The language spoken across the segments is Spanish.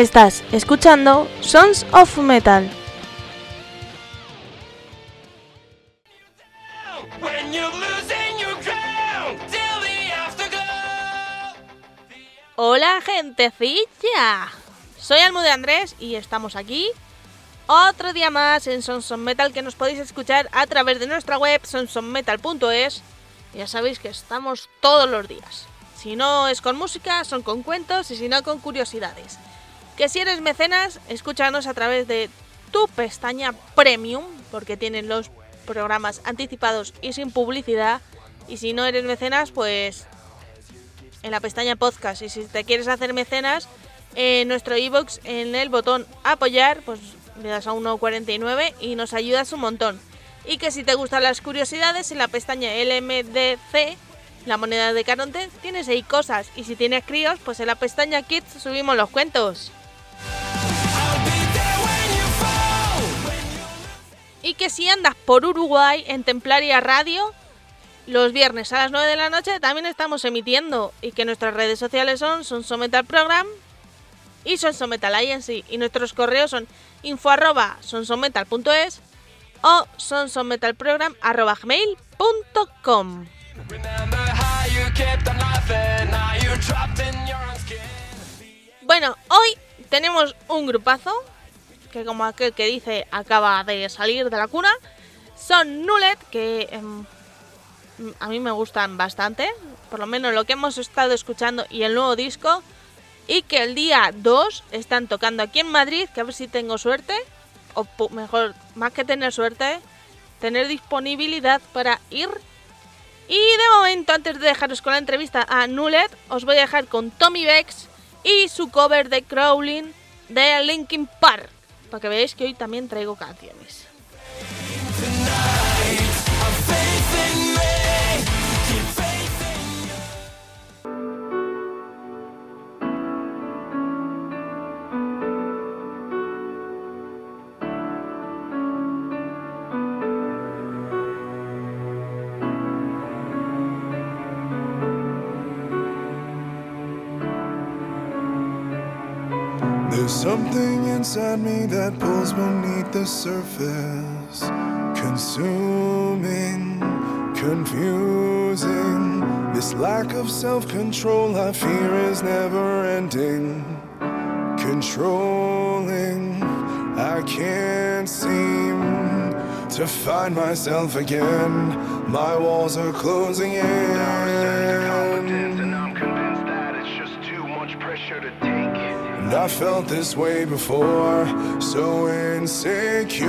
Estás escuchando Sons of Metal. Hola gentecilla, soy Almude Andrés y estamos aquí otro día más en Sons of Metal que nos podéis escuchar a través de nuestra web sonsonmetal.es. Ya sabéis que estamos todos los días. Si no es con música, son con cuentos y si no con curiosidades. Que si eres mecenas, escúchanos a través de tu pestaña Premium, porque tienen los programas anticipados y sin publicidad. Y si no eres mecenas, pues en la pestaña Podcast. Y si te quieres hacer mecenas, en nuestro iBox, en el botón apoyar, pues le das a 1,49 y nos ayudas un montón. Y que si te gustan las curiosidades, en la pestaña LMDC, la moneda de Caronte, tienes ahí cosas. Y si tienes críos, pues en la pestaña Kids subimos los cuentos. Y que si andas por Uruguay en Templaria Radio, los viernes a las 9 de la noche también estamos emitiendo. Y que nuestras redes sociales son Sonsometal Program y Sonsometal Agency. Y nuestros correos son info arroba sonsometal.es o sonsometalprogram arroba gmail.com. Bueno, hoy tenemos un grupazo que como aquel que dice acaba de salir de la cuna. Son Nullet, que em, a mí me gustan bastante, por lo menos lo que hemos estado escuchando y el nuevo disco. Y que el día 2 están tocando aquí en Madrid, que a ver si tengo suerte, o mejor, más que tener suerte, tener disponibilidad para ir. Y de momento, antes de dejaros con la entrevista a Nullet, os voy a dejar con Tommy Bex y su cover de Crawling de Linkin Park para que veáis que hoy también traigo canciones. Something inside me that pulls beneath the surface, consuming, confusing. This lack of self control I fear is never ending, controlling. I can't seem to find myself again. My walls are closing in. I felt this way before, so insecure.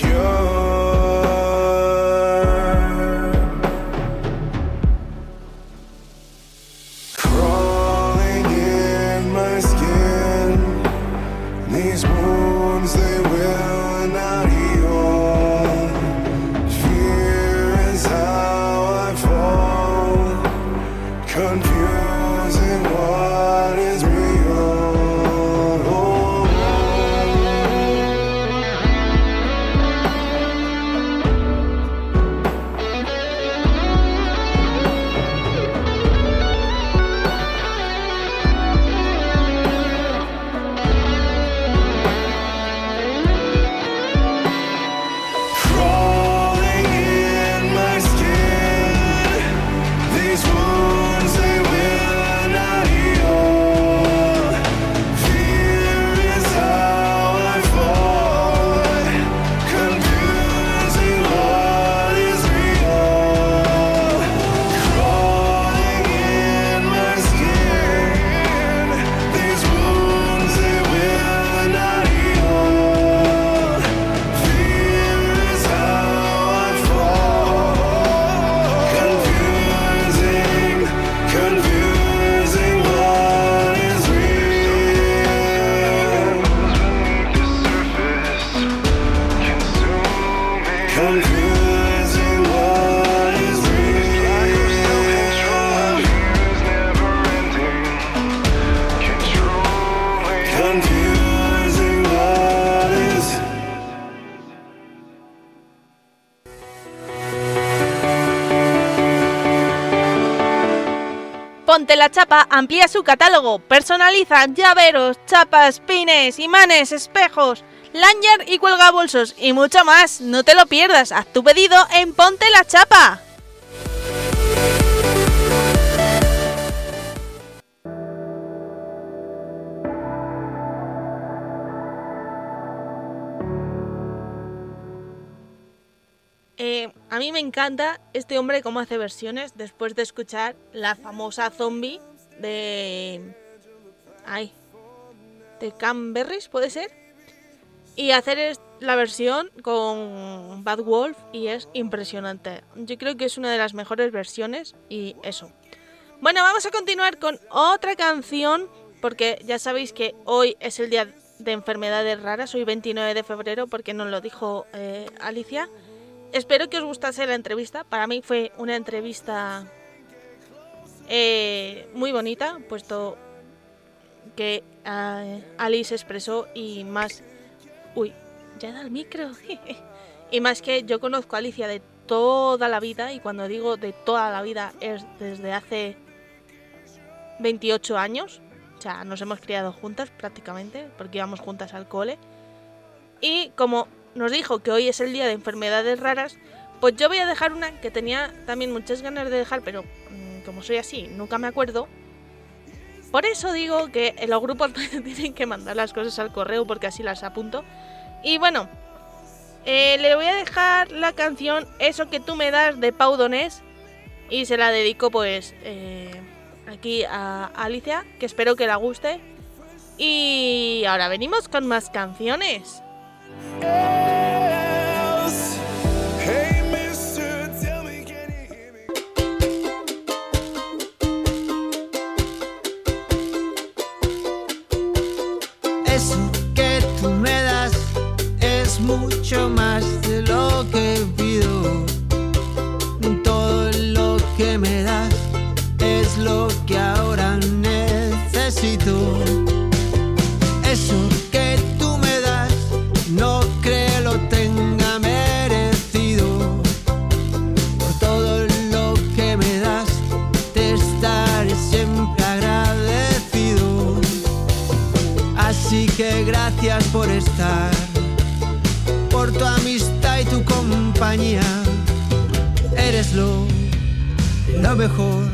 Amplía su catálogo, personaliza llaveros, chapas, pines, imanes, espejos, lanyard y cuelga bolsos y mucho más. No te lo pierdas, haz tu pedido en Ponte la Chapa. Eh, a mí me encanta este hombre cómo hace versiones después de escuchar la famosa zombie de... Ay. De Canberries, ¿puede ser? Y hacer la versión con Bad Wolf y es impresionante. Yo creo que es una de las mejores versiones y eso. Bueno, vamos a continuar con otra canción porque ya sabéis que hoy es el día de enfermedades raras, hoy 29 de febrero porque nos lo dijo eh, Alicia. Espero que os gustase la entrevista. Para mí fue una entrevista eh, muy bonita, puesto que eh, Alice expresó y más... Uy, ya da el micro. y más que yo conozco a Alicia de toda la vida y cuando digo de toda la vida es desde hace 28 años. O sea, nos hemos criado juntas prácticamente porque íbamos juntas al cole. Y como nos dijo que hoy es el día de enfermedades raras, pues yo voy a dejar una que tenía también muchas ganas de dejar, pero como soy así, nunca me acuerdo. Por eso digo que los grupos tienen que mandar las cosas al correo porque así las apunto. Y bueno, eh, le voy a dejar la canción Eso que tú me das de Pau Donés y se la dedico pues eh, aquí a Alicia, que espero que la guste. Y ahora venimos con más canciones. Eres lo, lo mejor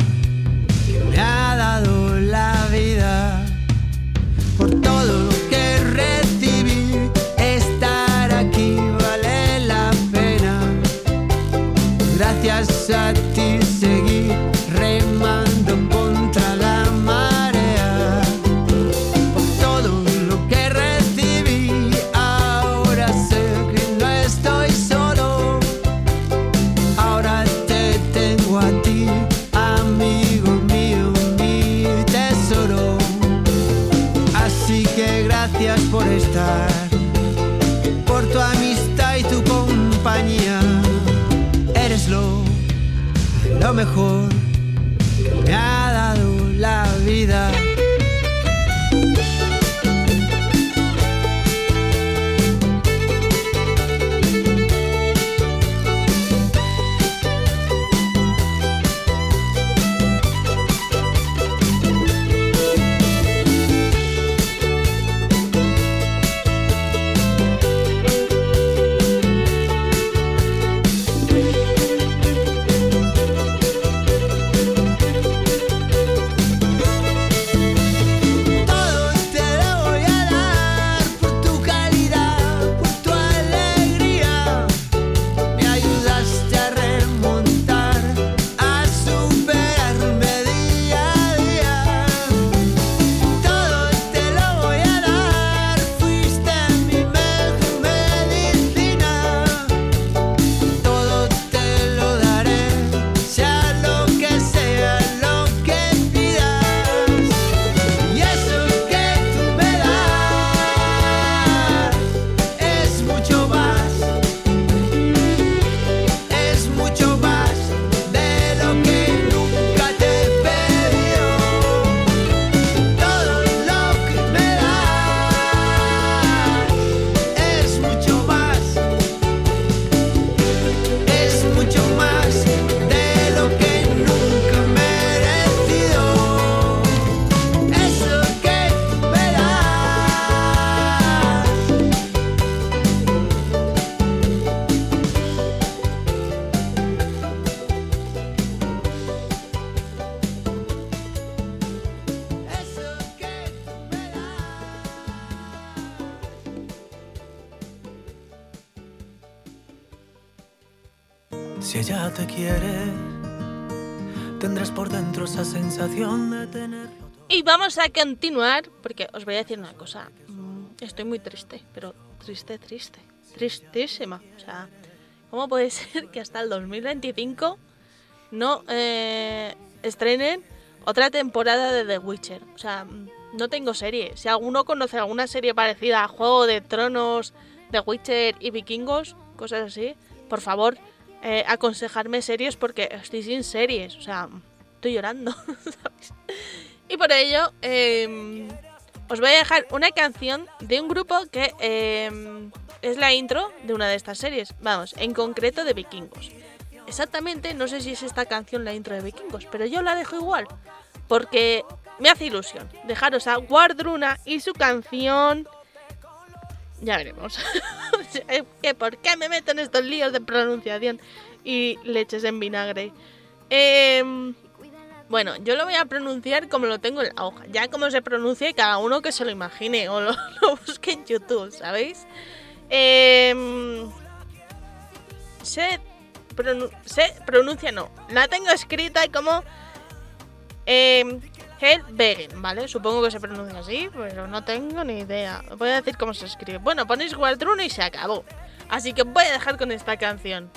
a continuar, porque os voy a decir una cosa. Mm, Estoy muy triste, pero triste, triste. Tristísima. O sea, ¿cómo puede ser que hasta el 2025 no eh, estrenen otra temporada de The Witcher? O sea, mm, no tengo serie. Si alguno conoce alguna serie parecida a Juego de Tronos, The Witcher y Vikingos, cosas así, por favor, eh, aconsejarme series porque estoy sin series. O sea, estoy llorando. ¿sabes? Y por ello, eh, os voy a dejar una canción de un grupo que eh, es la intro de una de estas series. Vamos, en concreto de Vikingos. Exactamente, no sé si es esta canción la intro de Vikingos, pero yo la dejo igual. Porque me hace ilusión dejaros a Guardruna y su canción. Ya veremos. ¿Que ¿Por qué me meto en estos líos de pronunciación y leches en vinagre? Eh, bueno, yo lo voy a pronunciar como lo tengo en la hoja. Ya como se pronuncia, cada uno que se lo imagine o lo, busque en YouTube, ¿sabéis? Em, se, pronu- se pronuncia, no. La tengo escrita como eh, ¿vale? Supongo que se pronuncia así, pero no tengo ni idea. Voy a decir cómo se escribe. Bueno, ponéis Guardruno y se acabó. Así que voy a dejar con esta canción.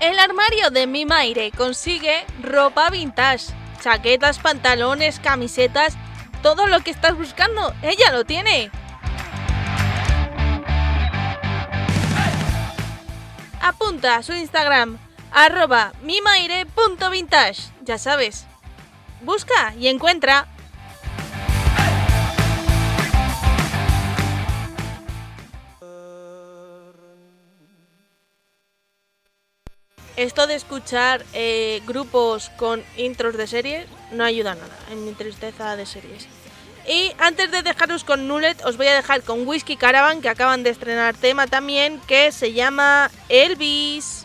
El armario de Mi Maire consigue ropa vintage, chaquetas, pantalones, camisetas, todo lo que estás buscando, ella lo tiene. Apunta a su Instagram, arroba mimaire.vintage, ya sabes. Busca y encuentra. Esto de escuchar eh, grupos con intros de series no ayuda nada en mi tristeza de series. Y antes de dejaros con Nullet, os voy a dejar con Whiskey Caravan, que acaban de estrenar tema también, que se llama Elvis.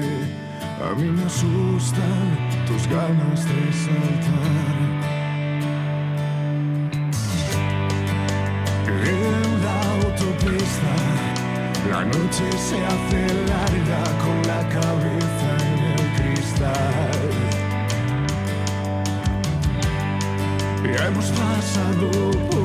A mí me asustan tus ganas de saltar. En la autopista, la noche se hace larga con la cabeza en el cristal. Ya hemos pasado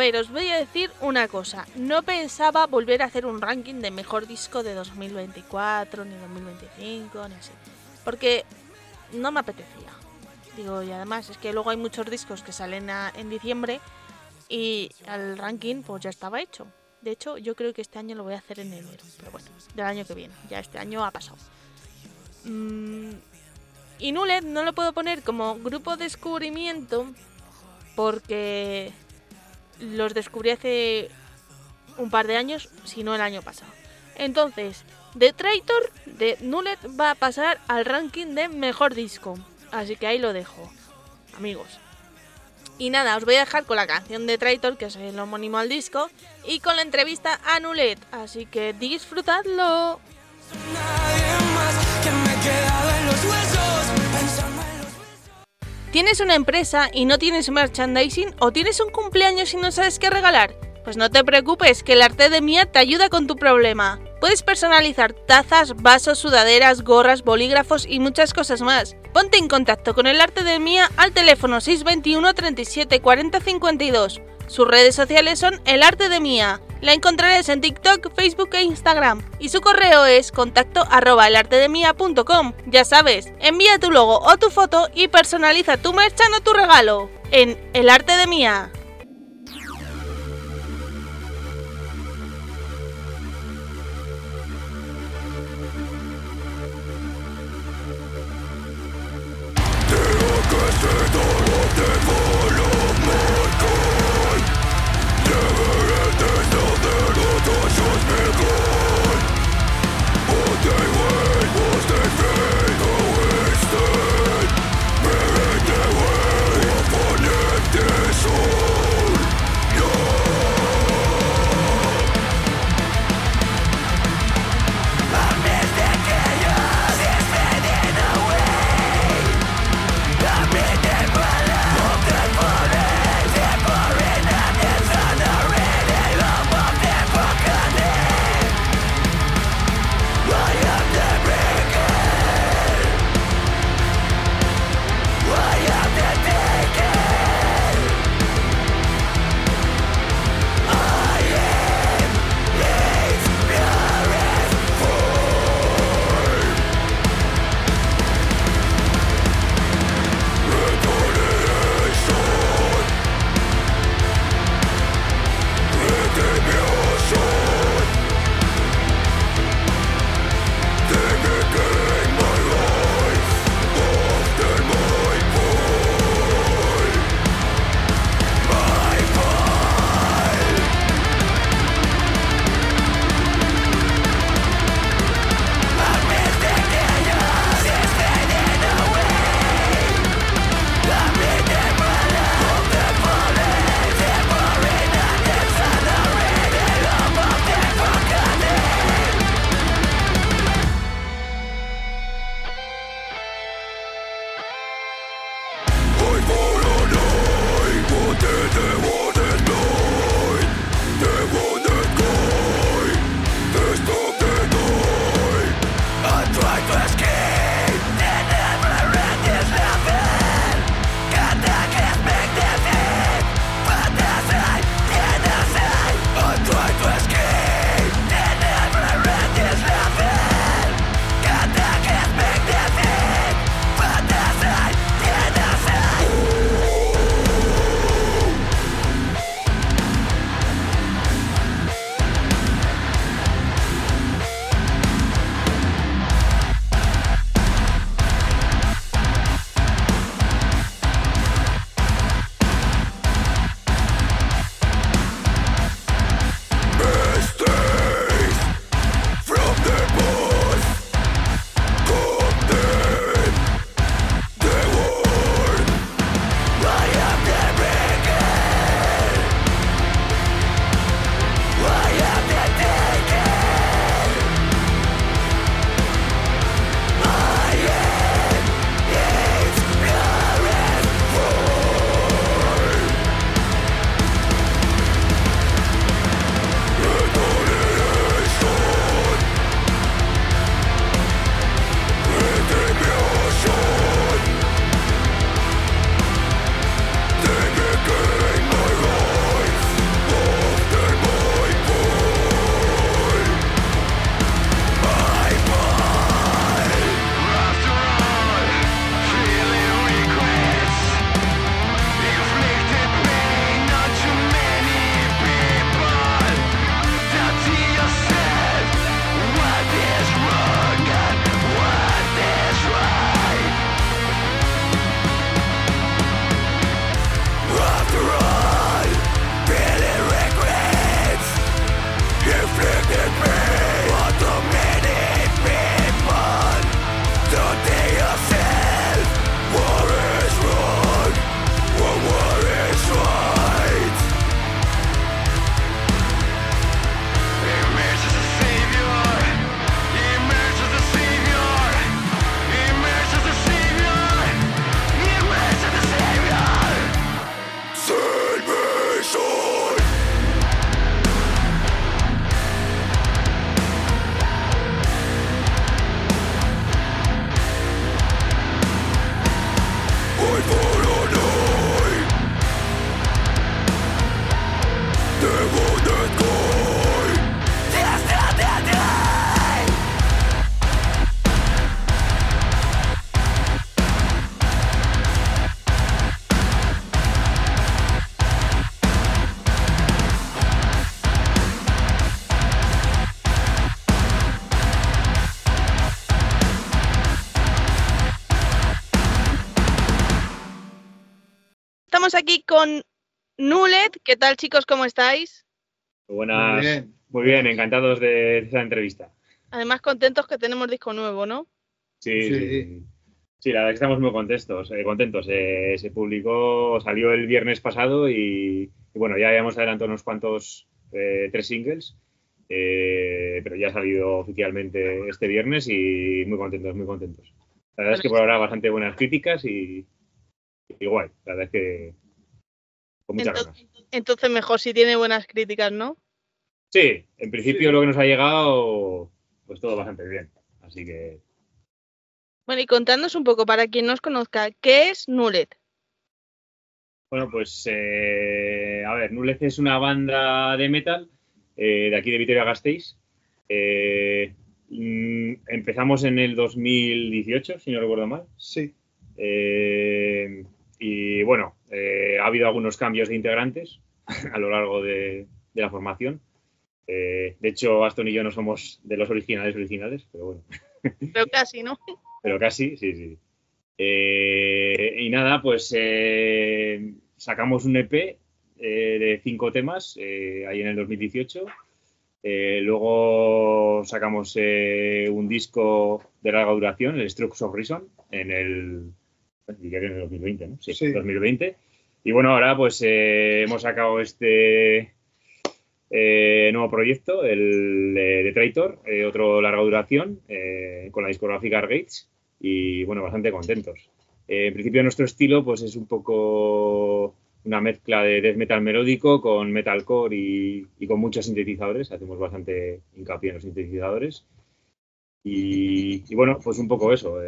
ver, os voy a decir una cosa. No pensaba volver a hacer un ranking de mejor disco de 2024, ni 2025, ni así. Porque no me apetecía. Digo, y además es que luego hay muchos discos que salen en diciembre y el ranking pues ya estaba hecho. De hecho, yo creo que este año lo voy a hacer en enero. Pero bueno, del año que viene. Ya este año ha pasado. Mm, y Nulet no lo puedo poner como grupo descubrimiento porque los descubrí hace un par de años, si no el año pasado. Entonces, The Traitor de Nullet va a pasar al ranking de mejor disco. Así que ahí lo dejo, amigos. Y nada, os voy a dejar con la canción de Traitor, que es el homónimo al disco, y con la entrevista a Nulet. Así que disfrutadlo. Nadie más que me he quedado en los huesos ¿Tienes una empresa y no tienes merchandising o tienes un cumpleaños y no sabes qué regalar? Pues no te preocupes, que el arte de Mía te ayuda con tu problema. Puedes personalizar tazas, vasos, sudaderas, gorras, bolígrafos y muchas cosas más. Ponte en contacto con el arte de Mía al teléfono 621 37 40 52. Sus redes sociales son El Arte de Mía. La encontrarás en TikTok, Facebook e Instagram. Y su correo es contacto arroba elartedemia.com. Ya sabes, envía tu logo o tu foto y personaliza tu merchan o tu regalo. En El Arte de Mía. Con Nulet. ¿Qué tal, chicos? ¿Cómo estáis? Buenas. Muy bien. Muy bien, encantados de esta entrevista. Además, contentos que tenemos disco nuevo, ¿no? Sí, Sí. sí. la verdad es que estamos muy contentos. eh, contentos. Eh, se publicó, salió el viernes pasado y, y bueno, ya habíamos adelantado unos cuantos, eh, tres singles, eh, pero ya ha salido oficialmente este viernes y muy contentos, muy contentos. La verdad es que por ahora bastante buenas críticas y, y guay. La verdad es que con muchas Ento- ganas. Entonces, mejor si tiene buenas críticas, ¿no? Sí, en principio lo que nos ha llegado, pues todo bastante bien. Así que Bueno, y contadnos un poco, para quien no os conozca, ¿qué es Nulet? Bueno, pues eh, a ver, Nulez es una banda de metal eh, de aquí de Vitoria-Gasteiz. Eh, mm, empezamos en el 2018, si no recuerdo mal. Sí. Eh, y bueno, eh, ha habido algunos cambios de integrantes a lo largo de, de la formación. Eh, de hecho, Aston y yo no somos de los originales originales, pero bueno. Pero casi, ¿no? Pero casi, sí, sí. Eh, y nada, pues sacamos un EP de cinco temas ahí en el 2018. Eh, luego sacamos un disco de larga duración, el Strokes of Reason, en el, diría que en el 2020, ¿no? Sí, Sí. 2020. Y bueno, ahora pues eh, hemos sacado este eh, nuevo proyecto, el eh, de Traitor, otro larga duración, con la discográfica Argates y bueno, bastante contentos. En principio nuestro estilo pues es un poco una mezcla de death metal melódico con metalcore y, y con muchos sintetizadores, hacemos bastante hincapié en los sintetizadores. Y, y bueno, pues un poco eso,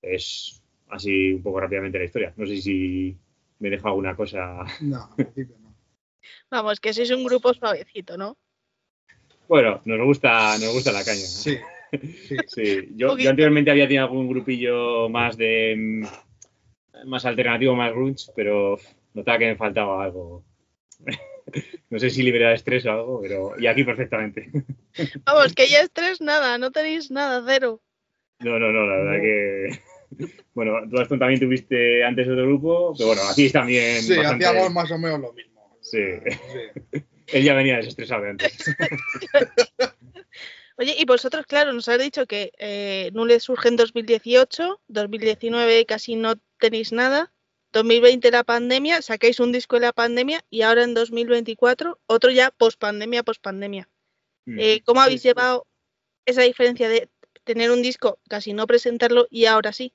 es así un poco rápidamente la historia. No sé si me deja alguna cosa. No, en principio no. Vamos, que sois un grupo suavecito, ¿no? Bueno, nos gusta, nos gusta la caña. Sí. sí. Sí, yo, Poquito. yo anteriormente había tenido algún grupillo más de mm, más alternativo, más grunge, pero notaba que me faltaba algo. No sé si liberar estrés o algo, pero y aquí perfectamente. Vamos, que ya estrés nada, no tenéis nada, cero. No, no, no, la verdad que bueno, tú Aston también tuviste antes otro grupo, pero bueno, aquí también Sí, bastante- hacíamos más o menos lo mismo. Sí. Sí. Él ya venía desestresado de antes. Oye, y vosotros, claro, nos habéis dicho que eh, surge en 2018, 2019 casi no tenéis nada, 2020 la pandemia, sacáis un disco en la pandemia y ahora en 2024 otro ya post pandemia, post pandemia. Mm. Eh, ¿Cómo habéis sí. llevado esa diferencia de tener un disco, casi no presentarlo y ahora sí?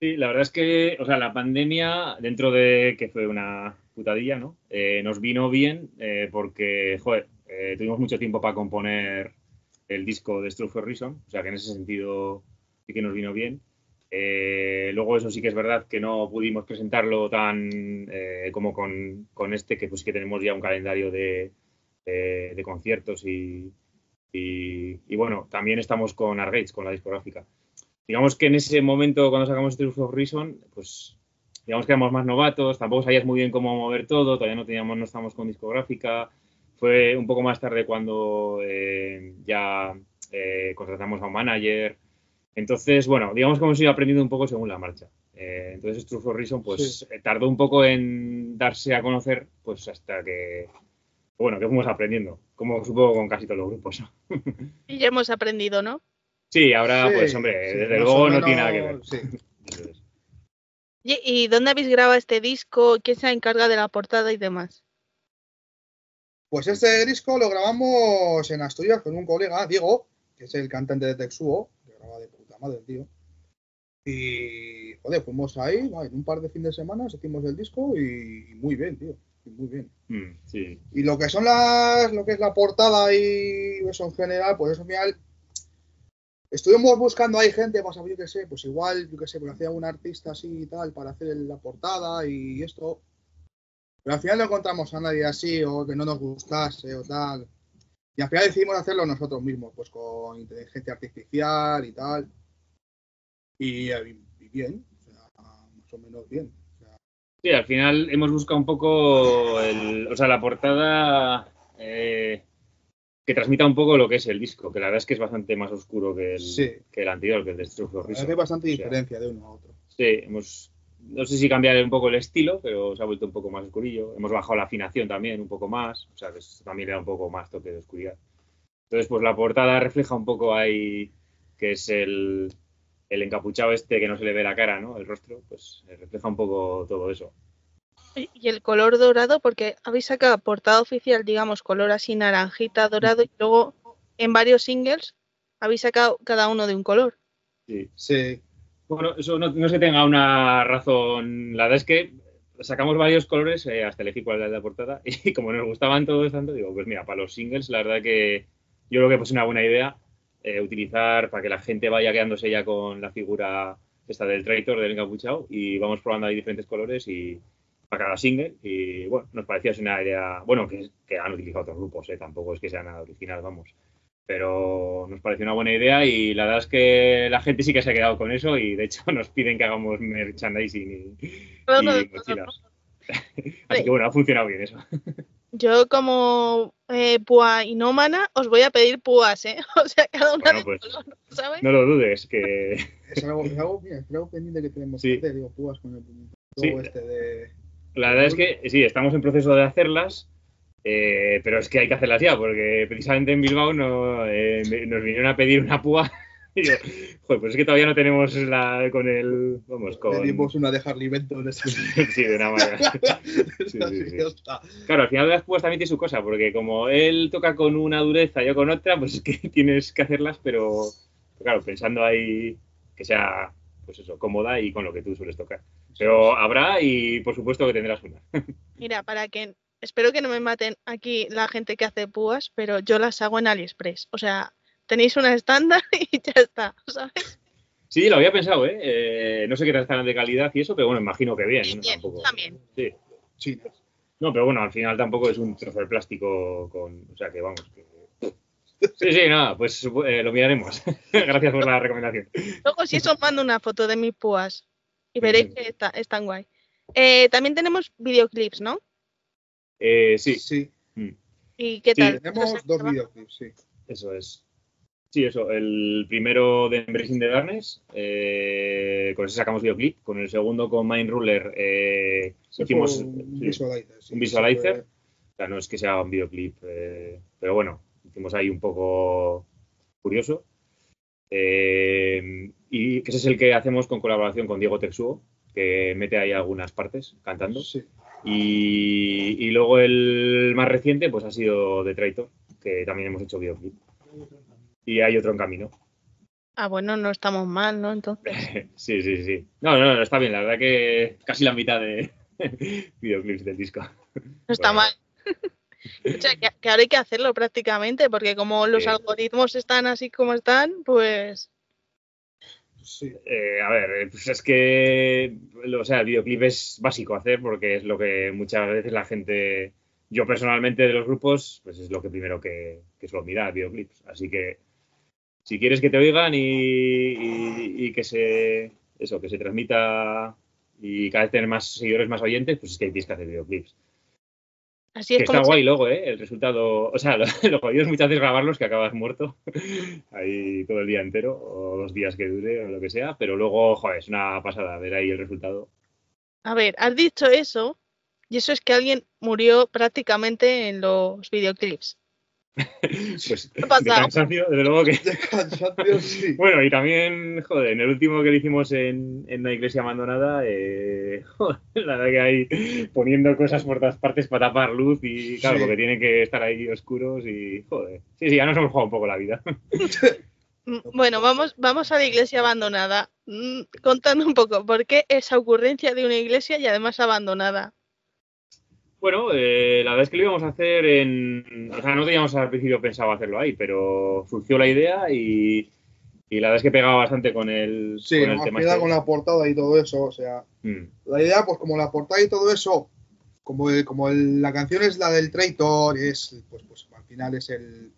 Sí, la verdad es que, o sea, la pandemia, dentro de que fue una putadilla, ¿no? Eh, nos vino bien eh, porque, joder, eh, tuvimos mucho tiempo para componer el disco de Struck for Reason, o sea que en ese sentido sí que nos vino bien. Luego eso sí que es verdad que no pudimos presentarlo tan como con, este, que pues que tenemos ya un calendario de, de- de conciertos y, y, y bueno, también estamos con Argates, con la discográfica digamos que en ese momento, cuando sacamos Truth of Reason, pues digamos que éramos más novatos, tampoco sabías muy bien cómo mover todo, todavía no teníamos, no estábamos con discográfica. Fue un poco más tarde cuando eh, ya eh, contratamos a un manager. Entonces, bueno, digamos que hemos ido aprendiendo un poco según la marcha. Eh, entonces, Truth of Reason, pues Sí. eh, tardó un poco en darse a conocer, pues hasta que, bueno, que fuimos aprendiendo, como supongo con casi todos los grupos. Y ya hemos aprendido, ¿no? Sí, ahora, Sí, pues hombre, sí, desde luego no tiene nada que ver. sí. ¿Y dónde habéis grabado este disco? ¿Quién se encarga de la portada y demás? Pues este disco lo grabamos en Asturias con un colega, Diego, que es el cantante de Texuo, que graba de puta madre, el tío. Y, joder, fuimos ahí, en un par de fines de semana hicimos el disco y, y muy bien, tío. y Muy bien. Mm, sí. Y lo que son las, lo que es la portada y eso en general, pues eso al final. Estuvimos buscando ahí gente, pues yo qué sé, pues igual, yo qué sé, pues hacía un artista así y tal para hacer la portada y esto. Pero al final no encontramos a nadie así o que no nos gustase o tal. Y al final decidimos hacerlo nosotros mismos, pues con inteligencia artificial y tal. Y, bien, o sea, más o menos bien. Sí, al final hemos buscado un poco el, o sea, la portada que transmita un poco lo que es el disco, que la verdad es que es bastante más oscuro que el, Sí. que el anterior, que el de que hay bastante O sea, diferencia de uno a otro. Sí, hemos no sé si cambiar un poco el estilo, pero se ha vuelto un poco más oscurillo. Hemos bajado la afinación también un poco más, o sea, que es- también le da un poco más toque de oscuridad. Entonces, pues la portada refleja un poco ahí que es el, el encapuchado este que no se le ve la cara, ¿no? El rostro, pues eh, refleja un poco todo eso. Y el color dorado, porque habéis sacado portada oficial, digamos, color así naranjita, dorado, y luego en varios singles habéis sacado cada uno de un color. Sí. Sí. Bueno, eso no, no tenga una razón. La verdad es que sacamos varios colores eh, hasta elegir cuál era la portada. Y como nos gustaban todos tanto, digo, pues mira, para los singles, la verdad que yo creo que pues una buena idea eh, utilizar para que la gente vaya quedándose ya con la figura esta del traitor, del encapuchado, y vamos probando ahí diferentes colores y para cada single. Y bueno, nos parecía una idea, bueno, que, que han utilizado otros grupos, eh, tampoco es que sea nada original, vamos. Pero nos pareció una buena idea y la verdad es que la gente sí que se ha quedado con eso y de hecho nos piden que hagamos merchandising y, Cada uno y de mochilas. Así que bueno, ha funcionado bien eso. Yo como eh, púa inómana os voy a pedir púas, ¿eh? O sea, cada una Bueno, de pues, color, ¿sabes? No lo dudes, que Es algo, es algo, mira, es algo pendiente que tenemos Sí. que hacer, digo, púas con el Sí. este de... la verdad es que sí, estamos en proceso de hacerlas, eh, pero es que hay que hacerlas ya, porque precisamente en Bilbao no, eh, nos vinieron a pedir una púa. Y joder, pues es que todavía no tenemos la con el. Vamos, con. Pedimos una de Harley Benton, esa Sí, de una manera. sí, sí. Claro, al final de las púas también tiene su cosa, porque como él toca con una dureza y yo con otra, pues es que tienes que hacerlas, pero claro, pensando ahí que sea, pues eso, cómoda y con lo que tú sueles tocar. Pero habrá y por supuesto que tendrás una. Mira, para que espero que no me maten aquí la gente que hace púas, pero yo las hago en AliExpress. O sea, tenéis una estándar y ya está, ¿sabes? Sí, lo había pensado, ¿eh? Eh, no sé qué tal estarán de calidad y eso, pero bueno, imagino que bien. Bien, ¿no? bien, Tampoco. también. Sí. Chinas. No, pero bueno, al final tampoco es un trozo de plástico con. O sea que vamos. que- Sí, sí, nada, pues eh, lo miraremos. Gracias por la recomendación. Luego si eso mando una foto de mis púas y veréis que está, están guay. Eh, también tenemos videoclips, ¿no? Eh, sí, Sí, ¿Y qué Sí, tal? tenemos dos videoclips, sí. eso es. Sí, eso. El primero de Embracing the Darkness, eh, con ese sacamos videoclip. Con el segundo, con Mind Ruler, eh, hicimos un sí, visualizer. sí, un ese visualizer. fue- O sea, no es que sea un videoclip, eh, pero bueno, hicimos ahí un poco curioso. Eh, y que ese es el que hacemos con colaboración con Diego Texuo, que mete ahí algunas partes cantando. Sí. Y, y luego el más reciente, pues ha sido The Traitor, que también hemos hecho videoclip. Y hay otro en camino. Ah, bueno, no estamos mal, ¿no? Entonces. sí, sí, sí. No, no, no, está bien. La verdad que casi la mitad de videoclips del disco. No está Bueno. mal. O sea, que, que ahora hay que hacerlo prácticamente, porque como los Sí. algoritmos están así como están, pues Sí. Eh, a ver, eh, pues es que, o sea, el videoclip es básico hacer porque es lo que muchas veces la gente, yo personalmente de los grupos, pues es lo que primero que, que suelo mirar, videoclips. Así que si quieres que te oigan y, y- y que se, eso, que se transmita y cada vez tener más seguidores, más oyentes, pues es que tienes que hacer videoclips. Así es Que como está se- guay luego, ¿eh? El resultado, o sea, lo, lo jodido es muchas veces grabarlos que acabas muerto ahí todo el día entero o los días que dure o lo que sea, pero luego, joder, es una pasada ver ahí el resultado. A ver, has dicho eso, y eso es que alguien murió prácticamente en los videoclips. Pues ¿Qué ha de cansancio, desde luego que... De cansancio, sí. Bueno, y también, joder, en el último que le hicimos en, en una iglesia abandonada, eh, joder, la verdad que ahí poniendo cosas por todas partes para tapar luz y claro, Sí. porque tienen que estar ahí oscuros y, joder, sí, sí, ya nos hemos jugado un poco la vida. Bueno, vamos, vamos a la iglesia abandonada. Mm, Contando un poco, ¿por qué esa ocurrencia de una iglesia y además abandonada? Bueno, eh, la verdad es que lo íbamos a hacer en. O sea, no teníamos al principio pensado hacerlo ahí, pero surgió la idea y, y la verdad es que pegaba bastante con el, Sí, con el tema. que nada este. con la portada y todo eso, o sea, Mm, la idea, pues como la portada y todo eso, como, el- como el- la canción es la del Traitor, es, pues, pues al final es el,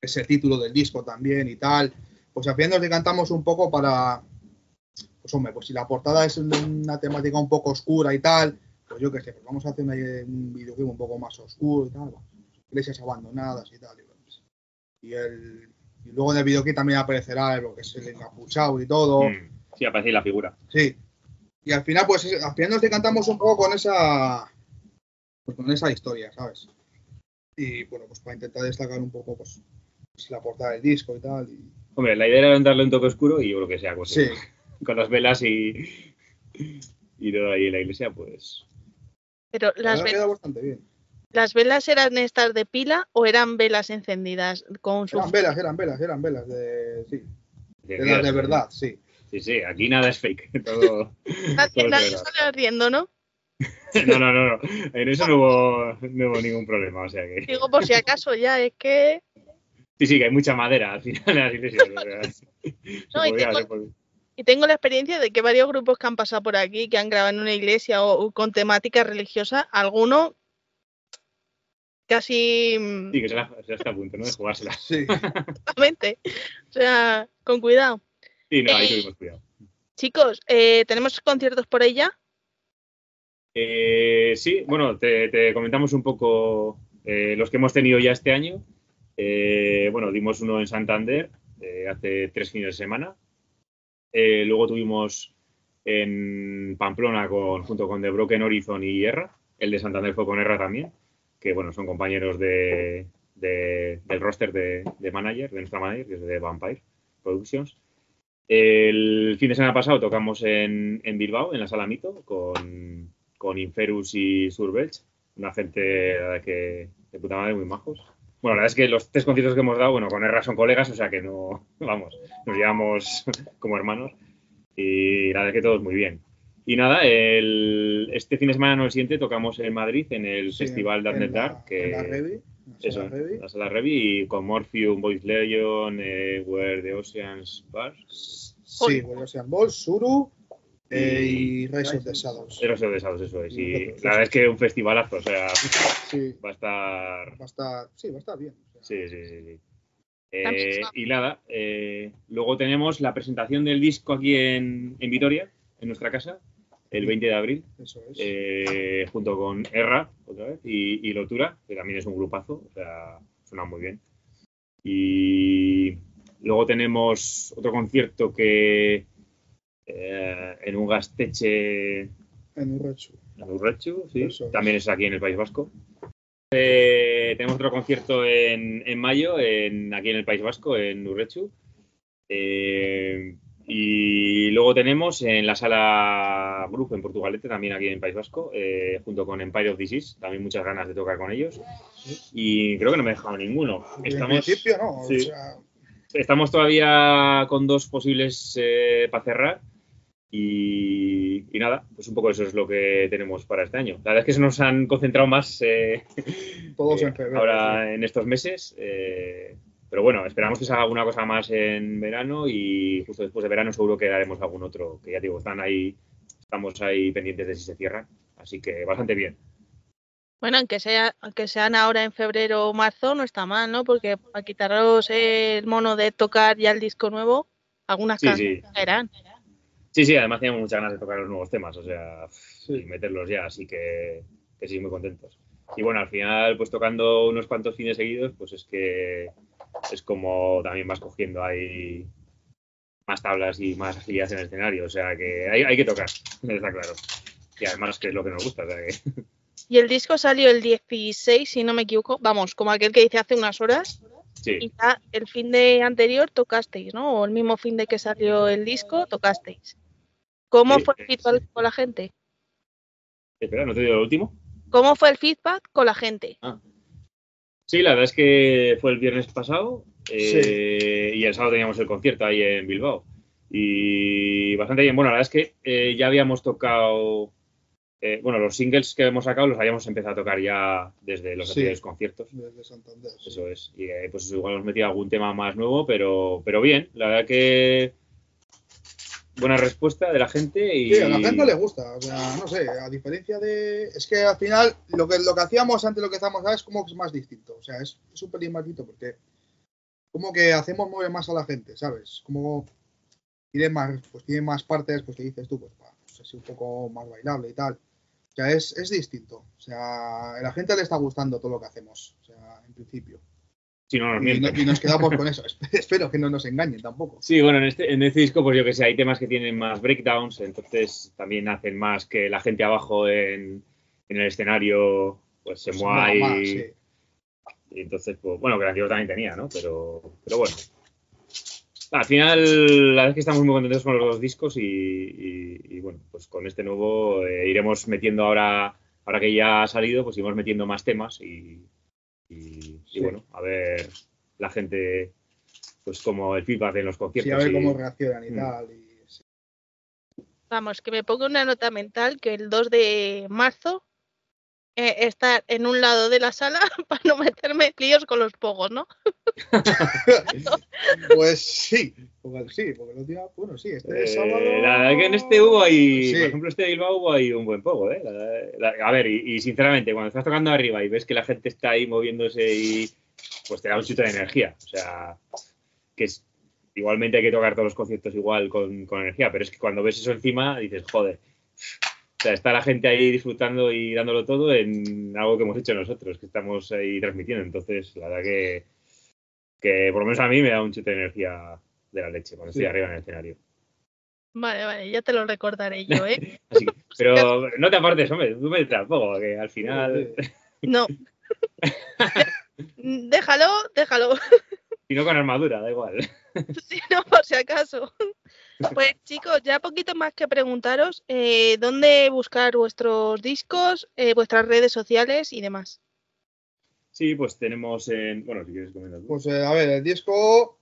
es el título del disco también y tal, pues al final nos decantamos un poco para, pues hombre, pues si la portada es una temática un poco oscura y tal, pues yo qué sé, pues vamos a hacer una- un videoclip un poco más oscuro y tal, bueno, iglesias abandonadas y tal. Y, pues, y el, y luego en el videoclip también aparecerá lo que es el encapuchado y todo. mm. Sí, aparece ahí la figura. Sí. Y al final, pues, al final nos decantamos un poco con esa, pues, con esa historia, ¿sabes? Y bueno, pues para intentar destacar un poco, pues, pues, la portada del disco y tal. Y, Hombre, la idea era darle un toque oscuro y yo creo que sea pues, sí, con las velas y, y todo ahí en la iglesia, pues. Pero la las, verdad ve- queda bastante bien. las velas eran estas de pila o eran velas encendidas con su Eran velas, eran velas, eran velas de, sí, de de las de verdad, sí. Sí, sí, aquí nada es fake. Todo, Nadie, todo sale ardiendo, ¿no? No, no, no, no. En eso no hubo, no hubo ningún problema. O sea que. Digo por si acaso ya, es que Sí, sí, que hay mucha madera al final en las iglesias. No, y podía. Y tengo la experiencia de que varios grupos que han pasado por aquí, que han grabado en una iglesia o, o con temática religiosa, alguno casi mm, Sí, que se la, se la está a punto, ¿no? De jugársela. Sí, exactamente. O sea, con cuidado. Sí, no, ahí Eh, tuvimos cuidado. Chicos, eh, ¿tenemos conciertos por ella? Eh, sí, bueno, te, te comentamos un poco eh, los que hemos tenido ya este año. Eh, bueno, dimos uno en Santander eh, hace tres fines de semana. Eh, luego tuvimos en Pamplona con, junto con The Broken Horizon y Erra. El de Santander fue con Erra también, que bueno, son compañeros de, de- del roster de, de manager, de nuestra manager, que es de Vampire Productions. El fin de semana pasado tocamos en, en Bilbao, en la Sala Mito, con, con Inferus y Surbelch, una gente que de puta madre muy majos. Bueno, la verdad es que los tres conciertos que hemos dado, bueno, con Erra son colegas, o sea que no, vamos, nos llevamos como hermanos y la verdad es que todos muy bien. Y nada, el, este fin de semana, no el siguiente, tocamos en Madrid en el sí, Festival Dark Dark, que en la Revi, en la eso, sala Revi. la sala Revi, y con Morpheum, Voice Legion, eh, Where the Oceans Bar. Sí, bueno, sean Balls, Suru eh, Y- Rise of the Shadows. Eros desados, eso es. Y la verdad es que un festivalazo, o sea, Sí, va a estar. va a estar, sí, va a estar bien. o sea, Sí, sí, sí. sí. Eh, y nada, eh, luego tenemos la presentación del disco aquí en, en Vitoria, en nuestra casa, el 20 de abril, Eso es. eh, junto con Erra, otra vez, y, y Lotura, que también es un grupazo, o sea, suena muy bien. Y luego tenemos otro concierto que eh, en un gasteche en Urrechu. en Urrechu, sí, es. también es aquí en el País Vasco. Eh, tenemos otro concierto en, en mayo, en, aquí en el País Vasco, en Urrechu. Eh, y luego tenemos en la sala Grupo en Portugalete, también aquí en el País Vasco, eh, junto con Empire of Disease, también muchas ganas de tocar con ellos. Y creo que no me he dejado ninguno. En Estamos, principio, no. sí. O sea, Estamos todavía con dos posibles eh, para cerrar. Y, y nada, pues un poco eso es lo que tenemos para este año. La verdad es que se nos han concentrado más eh, todos eh, en febrero. ahora en estos meses. eh, pero bueno, esperamos que se haga alguna cosa más en verano y justo después de verano seguro que haremos algún otro, que ya digo, están ahí, estamos ahí pendientes de si se cierran. Así que bastante bien. Bueno, aunque sea, aunque sean ahora en febrero o marzo, no está mal, ¿no? Porque para quitaros el mono de tocar ya el disco nuevo, algunas Sí, canciones sí. caerán. Sí, sí, además teníamos muchas ganas de tocar los nuevos temas, o sea, Sí. y meterlos ya, así que, que sí, muy contentos. Y bueno, al final, pues tocando unos cuantos fines seguidos, pues es que es como también vas cogiendo ahí más tablas y más agilidad en el escenario, o sea que hay, hay que tocar, está claro. Y además que es lo que nos gusta, o sea que Y el disco salió el 16, si no me equivoco, vamos, como aquel que hice hace unas horas. sí. Y ya el fin de anterior tocasteis, ¿no? O el mismo fin de que salió el disco, tocasteis. ¿Cómo fue el sí. feedback con la gente? Espera, ¿no te digo lo último? ¿Cómo fue el feedback con la gente? Sí, la verdad es que fue el viernes pasado eh, y el sábado teníamos el concierto ahí en Bilbao. Y bastante bien. Bueno, la verdad es que eh, ya habíamos tocado, eh, bueno, los singles que hemos sacado los habíamos empezado a tocar ya desde los Sí. anteriores conciertos. Desde Santander. sí. Eso es. Y eh, pues igual hemos metido algún tema más nuevo, pero, pero bien. La verdad que buena respuesta de la gente y... Sí, a la gente le gusta. O sea, no sé, a diferencia de. Es que al final lo que, lo que hacíamos antes, lo que hacemos ahora es como que es más distinto. O sea, es, es un pelín más distinto porque como que hacemos mover más a la gente, ¿sabes? Como tiene más, pues tiene más partes, pues que dices tú, pues, va, pues un poco más bailable y tal. O sea, es, es distinto. O sea, a la gente le está gustando todo lo que hacemos. O sea, en principio. Si no nos Y, no- mienten. y nos quedamos con eso. Espe- Espero que no nos engañen tampoco. Sí, bueno, en este, en este disco, pues yo que sé, hay temas que tienen más breakdowns, entonces también hacen más que la gente abajo en, en el escenario pues se Pues mueva y, más, sí. y entonces, pues, bueno, que anterior también tenía, ¿no? Pero, pero bueno. Al final, la verdad es que estamos muy contentos con los dos discos y, y- y, bueno, pues con este nuevo eh, iremos metiendo ahora, ahora que ya ha salido, pues iremos metiendo más temas y, y- bueno, a ver la gente, pues como el feedback en los conciertos. Sí, a ver y- cómo reaccionan y Mm. tal. y- sí. Vamos, que me pongo una nota mental que el 2 de marzo eh, estar en un lado de la sala para no meterme líos con los pogos, ¿no? Pues sí, sí, porque los días, bueno, sí, este Eh, sábado. la verdad que en este hubo ahí, Sí. por ejemplo, este de Bilbao hubo ahí un buen poco, ¿eh? La- la- a ver, y, y sinceramente, cuando estás tocando arriba y ves que la gente está ahí moviéndose y pues te da un chute de energía. O sea, que es igualmente hay que tocar todos los conciertos igual con, con energía, pero es que cuando ves eso encima dices, joder. Sea, está la gente ahí disfrutando y dándolo todo en algo que hemos hecho nosotros, que estamos ahí transmitiendo. Entonces, la verdad que, que por lo menos a mí me da un chute de energía de la leche cuando estoy Sí. arriba en el escenario. Vale, vale, ya te lo recordaré yo, ¿eh? Así que- pero no te apartes, hombre, tú me tampoco, que al final, No. déjalo, déjalo. Si no con armadura, da igual. Si no, por si acaso. Pues chicos, ya poquito más que preguntaros eh, dónde buscar vuestros discos, eh, vuestras redes sociales y demás. Sí, pues tenemos en. Bueno, si quieres comentar. Pues eh, a ver, el disco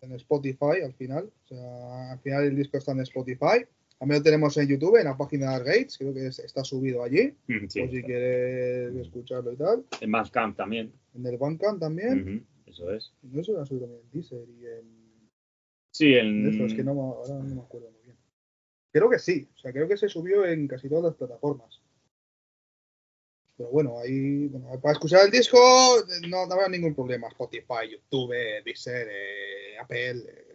en Spotify al final. O sea, al final el disco está en Spotify. También lo tenemos en YouTube, en la página de Gates, creo que es- está subido allí. Mm, sí, por si está. quieres escucharlo y tal. En Bandcamp también. En el Bandcamp también. Ujú, Eso es. Y eso lo subido también en Deezer y en. Sí, en eso, es que no, ahora no me acuerdo muy bien. Creo que sí, o sea, creo que se subió en casi todas las plataformas. Pero bueno, ahí, bueno, para escuchar el disco no, no habrá ningún problema. Spotify, YouTube, Deezer, eh, Apple. eh,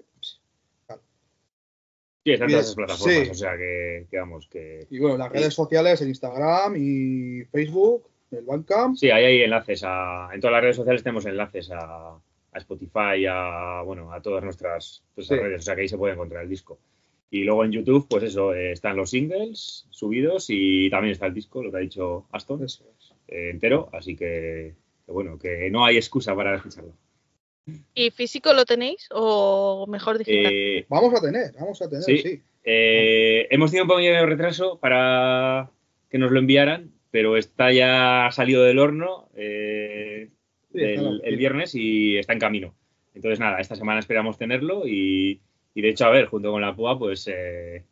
Sí, están todas esas plataformas, sí. o sea que, que vamos, que. y bueno, las redes sociales, en Instagram y Facebook, el Bandcamp. Sí, ahí hay enlaces a. En todas las redes sociales tenemos enlaces a, a Spotify, a. Bueno, a todas nuestras, Sí. redes, o sea que ahí se puede encontrar el disco. Y luego en YouTube, pues eso, eh, están los singles subidos y también está el disco, lo que ha dicho Aston. Eso es. eh, entero, así que, que bueno, que no hay excusa para escucharlo. ¿Y físico lo tenéis o mejor digital? Eh, Vamos a tener, vamos a tener, Sí. sí. eh, hemos tenido un poquillo de retraso para que nos lo enviaran, pero está ya salido del horno eh, Sí, el viernes y está en camino. Entonces, nada, esta semana esperamos tenerlo y, y de hecho, a ver, junto con la PUA, pues eh,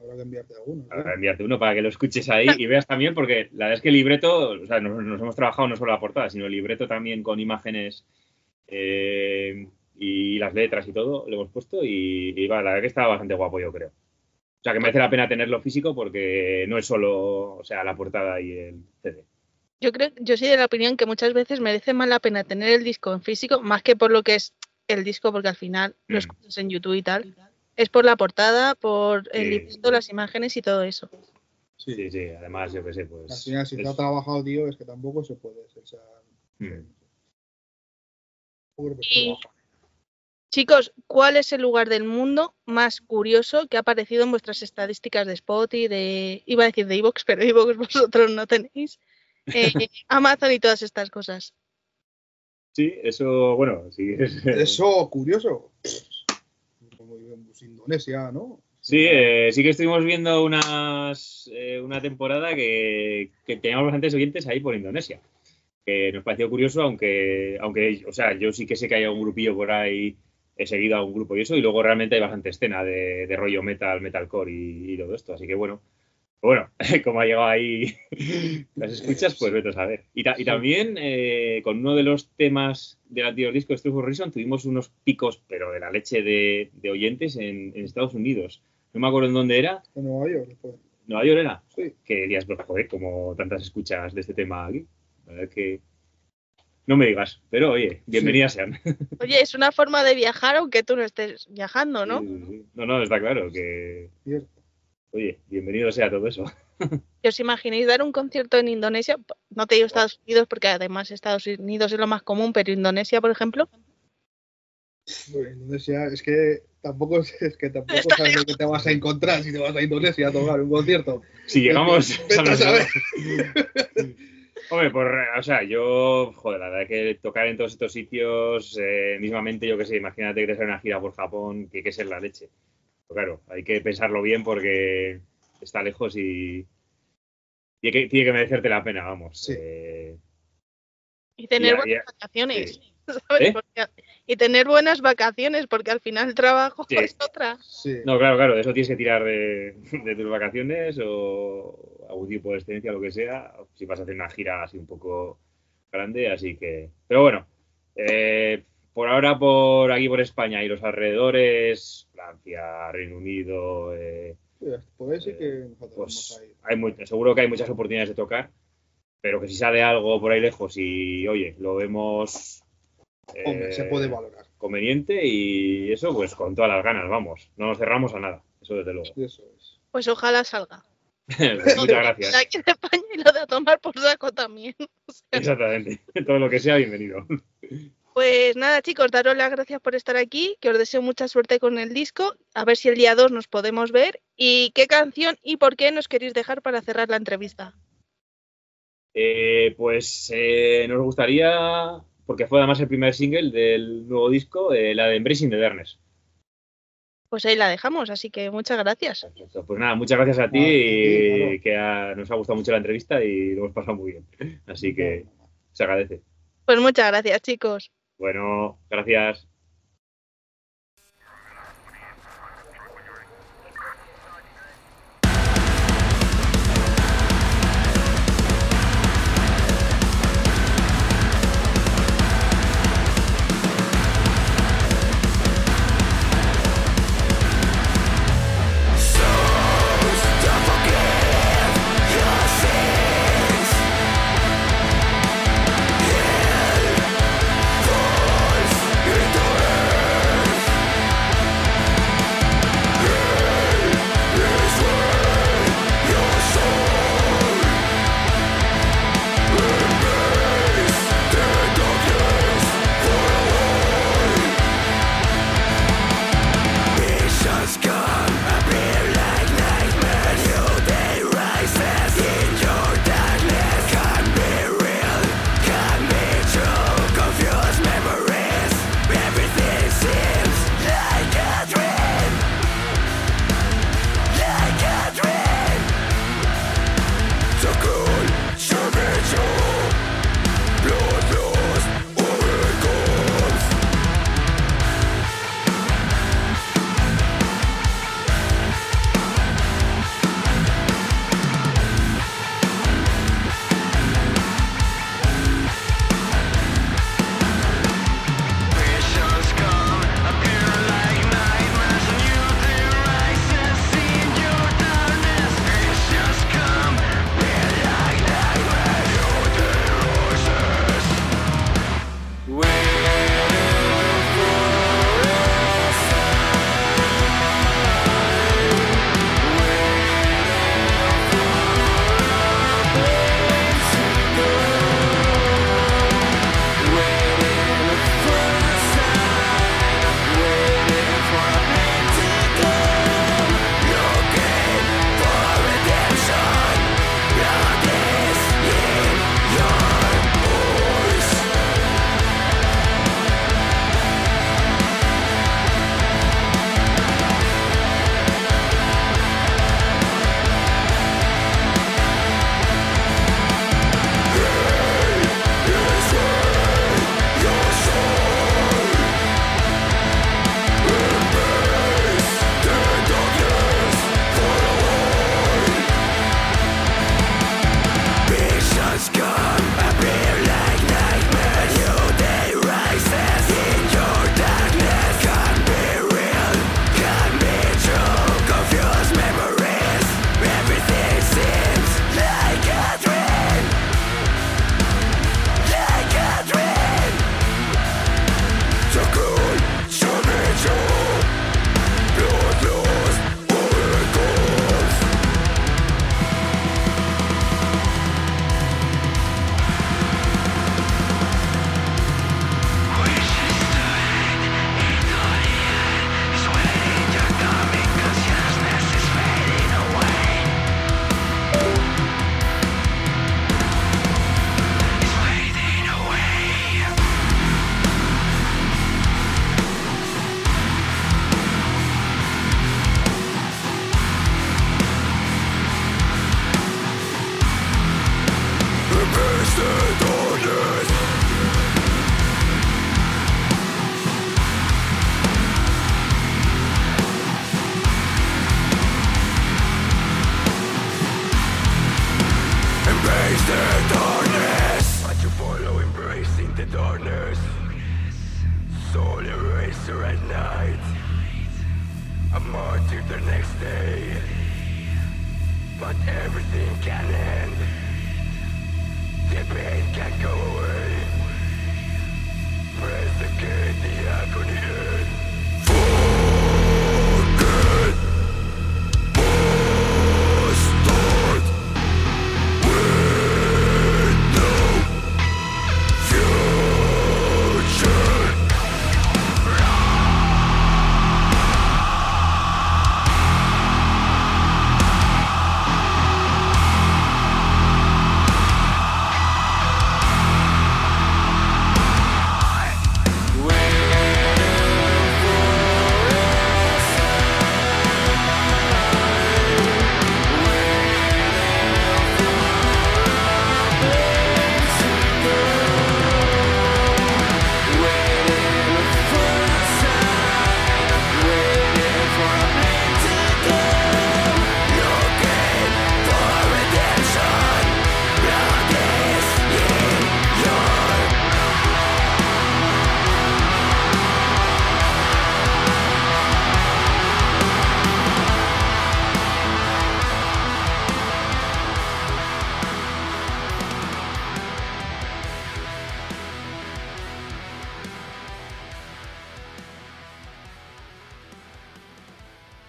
Habrá que enviarte alguno. ¿no? Habrá enviarte uno para que lo escuches ahí y veas también, porque la verdad es que el libreto, o sea, nos, nos hemos trabajado no solo la portada, sino el libreto también con imágenes eh, y las letras y todo, lo hemos puesto y, y va, la verdad que está bastante guapo, yo creo. O sea, que merece la pena tenerlo físico porque no es solo, o sea, la portada y el CD. Yo creo, yo soy de la opinión que muchas veces merece más la pena tener el disco en físico, más que por lo que es el disco, porque al final lo Mm. escuchas en YouTube y tal. Es por la portada, por el Sí. libreto, las imágenes y todo eso. Sí, sí, sí, además, yo qué sé, Al pues. final, si es- está trabajado, tío, es que tampoco se puede. O sea, Mm. Y- trabaja. Chicos, ¿cuál es el lugar del mundo más curioso que ha aparecido en vuestras estadísticas de Spotify, de iba a decir de iVoox, pero iVoox vosotros no tenéis, eh, Amazon y todas estas cosas? Sí, eso, bueno, sí. es- Eso, curioso. Como pues, Indonesia, ¿no? Sí, eh, sí que estuvimos viendo unas, eh, una temporada que, que teníamos bastantes oyentes ahí por Indonesia. Que nos pareció curioso, aunque, aunque, o sea, yo sí que sé que hay un grupillo por ahí, he seguido a un grupo y eso, y luego realmente hay bastante escena de, de rollo metal, metalcore y, y todo esto. Así que bueno, bueno, como ha llegado ahí las escuchas, pues vete a saber. Y, ta- y también eh, con uno de los temas del anterior disco de Street Horizon tuvimos unos picos, pero de la leche de, de oyentes en, en Estados Unidos. No me acuerdo en dónde era. En Nueva York. después. Nueva York era. Sí. Que dirías, pues joder, como tantas escuchas de este tema aquí. La verdad es que. No me digas, pero oye, bienvenidas sean. Oye, es una forma de viajar aunque tú no estés viajando, ¿no? No, no, está claro que. Cierto. oye, bienvenido sea todo eso. ¿Y os imagináis dar un concierto en Indonesia? No te digo Estados Unidos porque además Estados Unidos es lo más común, pero Indonesia, por ejemplo. Bueno, Indonesia, es que tampoco es que tampoco sabes lo que te vas a encontrar si te vas a Indonesia a tocar un concierto. Si llegamos. A saber. Hombre, por, o sea, yo, joder, la verdad que tocar en todos estos sitios, eh, mismamente, yo qué sé, imagínate que te sale una gira por Japón, que hay que ser la leche. Pero claro, hay que pensarlo bien porque está lejos y, y hay que- tiene que merecerte la pena, vamos. Sí. Eh, Y tener Ya, buenas ya. vacaciones. Sí. ¿sabes? ¿Eh? Porque- y tener buenas vacaciones, porque al final el trabajo Sí. es otra. Sí. no, claro, claro, de eso tienes que tirar de, de tus vacaciones o algún tipo de excedencia, lo que sea, si vas a hacer una gira así un poco grande, así que... Pero bueno, eh, por ahora por aquí por España y los alrededores, Francia, Reino Unido, eh, Pues sí que nosotros pues vamos a ir. hay mu- seguro que hay muchas oportunidades de tocar, pero que si sale algo por ahí lejos y, oye, lo vemos Hombre, eh, se puede valorar. conveniente y eso, pues con todas las ganas, vamos, no nos cerramos a nada, eso desde luego. Eso es. Pues ojalá salga. Muchas Lo gracias. aquí de España y lo de a tomar por saco también. O sea, Exactamente, todo lo que sea, bienvenido. Pues nada, chicos, daros las gracias por estar aquí, que os deseo mucha suerte con el disco, a ver si el día 2 nos podemos ver y qué canción y por qué nos queréis dejar para cerrar la entrevista. Eh, pues eh, nos gustaría, porque fue además el primer single del nuevo disco, eh, la de Embracing the Darkness. Pues ahí la dejamos, así que muchas gracias. Perfecto. Pues nada, muchas gracias a ti, y claro. que ha- nos ha gustado mucho la entrevista y lo hemos pasado muy bien. Así que se agradece. Pues muchas gracias, chicos. Bueno, gracias.